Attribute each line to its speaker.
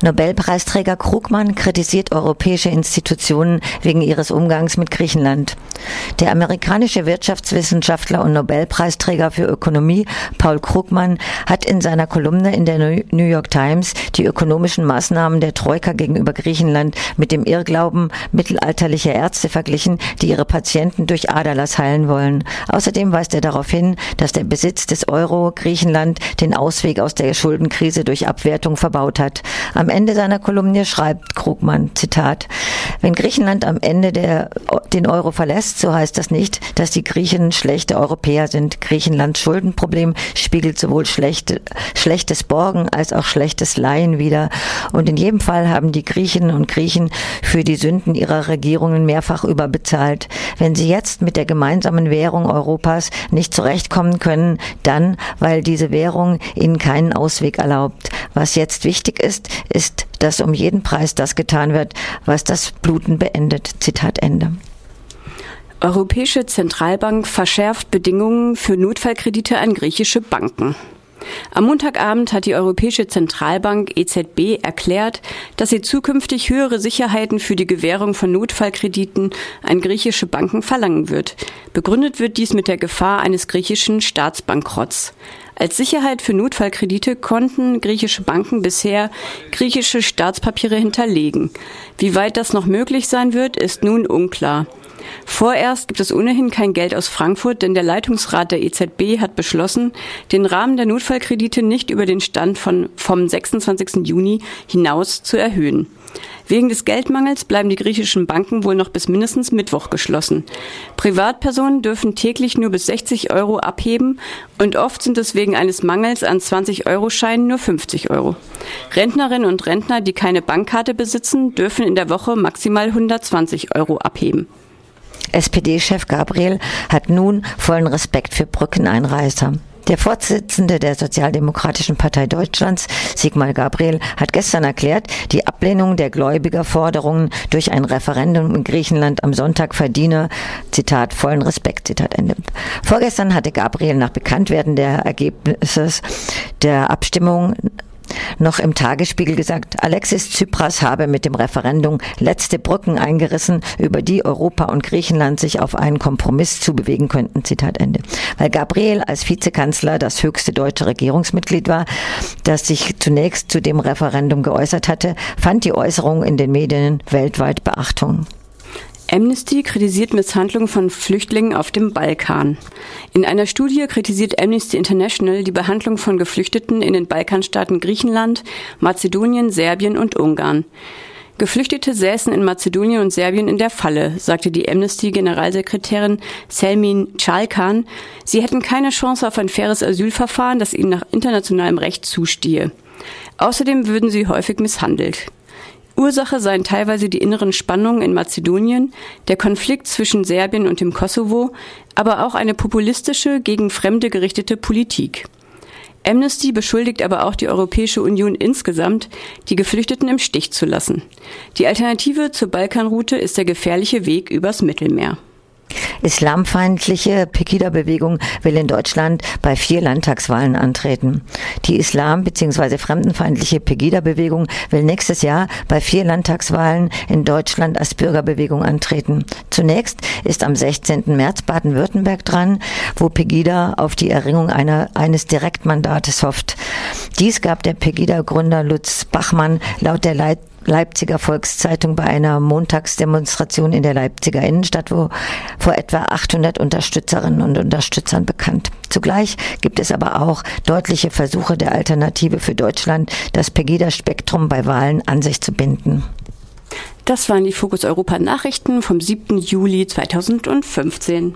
Speaker 1: Nobelpreisträger Krugmann kritisiert europäische Institutionen wegen ihres Umgangs mit Griechenland. Der amerikanische Wirtschaftswissenschaftler und Nobelpreisträger für Ökonomie Paul Krugmann hat in seiner Kolumne in der New York Times die ökonomischen Maßnahmen der Troika gegenüber Griechenland mit dem Irrglauben mittelalterlicher Ärzte verglichen, die ihre Patienten durch Aderlass heilen wollen. Außerdem weist er darauf hin, dass der Besitz des Euro Griechenland den Ausweg aus der Schuldenkrise durch Abwertung verbaut hat. Am Ende seiner Kolumne schreibt Krugmann, Zitat, wenn Griechenland am Ende der, den Euro verlässt, so heißt das nicht, dass die Griechen schlechte Europäer sind. Griechenlands Schuldenproblem spiegelt sowohl schlechte, schlechtes Borgen als auch schlechtes Leihen wider. Und in jedem Fall haben die Griechinnen und Griechen für die Sünden ihrer Regierungen mehrfach überbezahlt. Wenn sie jetzt mit der gemeinsamen Währung Europas nicht zurechtkommen können, dann, weil diese Währung ihnen keinen Ausweg erlaubt. Was jetzt wichtig ist, ist, dass um jeden Preis das getan wird, was das Bluten beendet. Zitat Ende.
Speaker 2: Europäische Zentralbank verschärft Bedingungen für Notfallkredite an griechische Banken. Am Montagabend hat die Europäische Zentralbank EZB erklärt, dass sie zukünftig höhere Sicherheiten für die Gewährung von Notfallkrediten an griechische Banken verlangen wird. Begründet wird dies mit der Gefahr eines griechischen Staatsbankrotts. Als Sicherheit für Notfallkredite konnten griechische Banken bisher griechische Staatspapiere hinterlegen. Wie weit das noch möglich sein wird, ist nun unklar. Vorerst gibt es ohnehin kein Geld aus Frankfurt, denn der Leitungsrat der EZB hat beschlossen, den Rahmen der Notfallkredite nicht über den Stand von, vom 26. Juni hinaus zu erhöhen. Wegen des Geldmangels bleiben die griechischen Banken wohl noch bis mindestens Mittwoch geschlossen. Privatpersonen dürfen täglich nur bis 60 Euro abheben und oft sind es wegen eines Mangels an 20-Euro-Scheinen nur 50 Euro. Rentnerinnen und Rentner, die keine Bankkarte besitzen, dürfen in der Woche maximal 120 Euro abheben.
Speaker 1: SPD-Chef Gabriel hat nun vollen Respekt für Brückeneinreißer. Der Vorsitzende der Sozialdemokratischen Partei Deutschlands, Sigmar Gabriel, hat gestern erklärt, die Ablehnung der Gläubigerforderungen durch ein Referendum in Griechenland am Sonntag verdiene, Zitat, vollen Respekt, Zitat Ende. Vorgestern hatte Gabriel nach Bekanntwerden der Ergebnisse der Abstimmung noch im Tagesspiegel gesagt, Alexis Tsipras habe mit dem Referendum letzte Brücken eingerissen, über die Europa und Griechenland sich auf einen Kompromiss zubewegen könnten. Zitat Ende. Weil Gabriel als Vizekanzler das höchste deutsche Regierungsmitglied war, das sich zunächst zu dem Referendum geäußert hatte, fand die Äußerung in den Medien weltweit Beachtung.
Speaker 2: Amnesty kritisiert Misshandlungen von Flüchtlingen auf dem Balkan. In einer Studie kritisiert Amnesty International die Behandlung von Geflüchteten in den Balkanstaaten Griechenland, Mazedonien, Serbien und Ungarn. Geflüchtete säßen in Mazedonien und Serbien in der Falle, sagte die Amnesty-Generalsekretärin Selmin Chalkan. Sie hätten keine Chance auf ein faires Asylverfahren, das ihnen nach internationalem Recht zustehe. Außerdem würden sie häufig misshandelt. Ursache seien teilweise die inneren Spannungen in Mazedonien, der Konflikt zwischen Serbien und dem Kosovo, aber auch eine populistische, gegen Fremde gerichtete Politik. Amnesty beschuldigt aber auch die Europäische Union insgesamt, die Geflüchteten im Stich zu lassen. Die Alternative zur Balkanroute ist der gefährliche Weg übers Mittelmeer.
Speaker 1: Islamfeindliche Pegida-Bewegung will in Deutschland bei vier Landtagswahlen antreten. Die Islam- bzw. fremdenfeindliche Pegida-Bewegung will nächstes Jahr bei vier Landtagswahlen in Deutschland als Bürgerbewegung antreten. Zunächst ist am 16. März Baden-Württemberg dran, wo Pegida auf die Erringung einer, eines Direktmandates hofft. Dies gab der Pegida-Gründer Lutz Bachmann laut der Leit Leipziger Volkszeitung bei einer Montagsdemonstration in der Leipziger Innenstadt, wo vor etwa 800 Unterstützerinnen und Unterstützern bekannt. Zugleich gibt es aber auch deutliche Versuche der Alternative für Deutschland, das Pegida-Spektrum bei Wahlen an sich zu binden.
Speaker 2: Das waren die Fokus Europa Nachrichten vom 7. Juli 2015.